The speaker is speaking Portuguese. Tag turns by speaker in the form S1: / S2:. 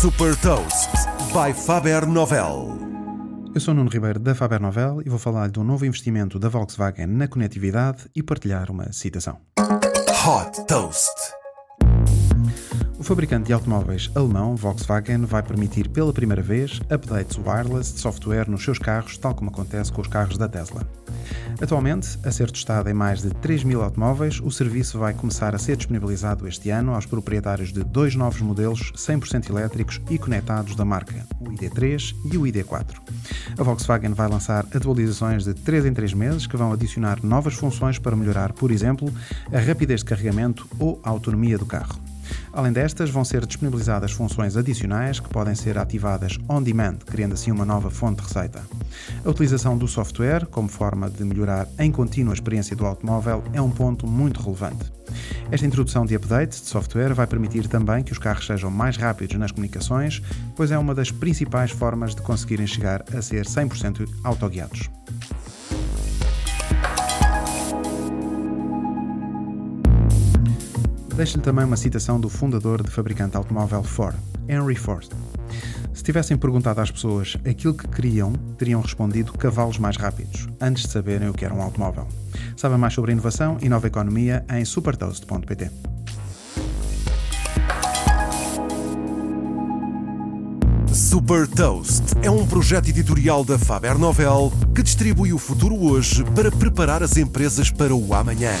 S1: Super Toast by Faber Novel.
S2: Eu sou Nuno Ribeiro da Faber Novel e vou falar de um novo investimento da Volkswagen na conectividade e partilhar uma citação.
S1: Hot Toast.
S2: Fabricante de automóveis alemão Volkswagen vai permitir pela primeira vez updates wireless de software nos seus carros, tal como acontece com os carros da Tesla. Atualmente, a ser testado em mais de 3 mil automóveis, o serviço vai começar a ser disponibilizado este ano aos proprietários de dois novos modelos 100% elétricos e conectados da marca, o ID3 e o ID4. A Volkswagen vai lançar atualizações de 3 em 3 meses que vão adicionar novas funções para melhorar, por exemplo, a rapidez de carregamento ou a autonomia do carro. Além destas, vão ser disponibilizadas funções adicionais que podem ser ativadas on demand, criando assim uma nova fonte de receita. A utilização do software como forma de melhorar em contínuo a experiência do automóvel é um ponto muito relevante. Esta introdução de updates de software vai permitir também que os carros sejam mais rápidos nas comunicações, pois é uma das principais formas de conseguirem chegar a ser 100% autoguiados. Deixo-lhe também uma citação do fundador de fabricante automóvel Ford, Henry Ford. Se tivessem perguntado às pessoas aquilo que queriam, teriam respondido cavalos mais rápidos, antes de saberem o que era um automóvel. Saiba mais sobre inovação e nova economia em supertoast.pt.
S1: Super Toast é um projeto editorial da Faber Novel que distribui o futuro hoje para preparar as empresas para o amanhã.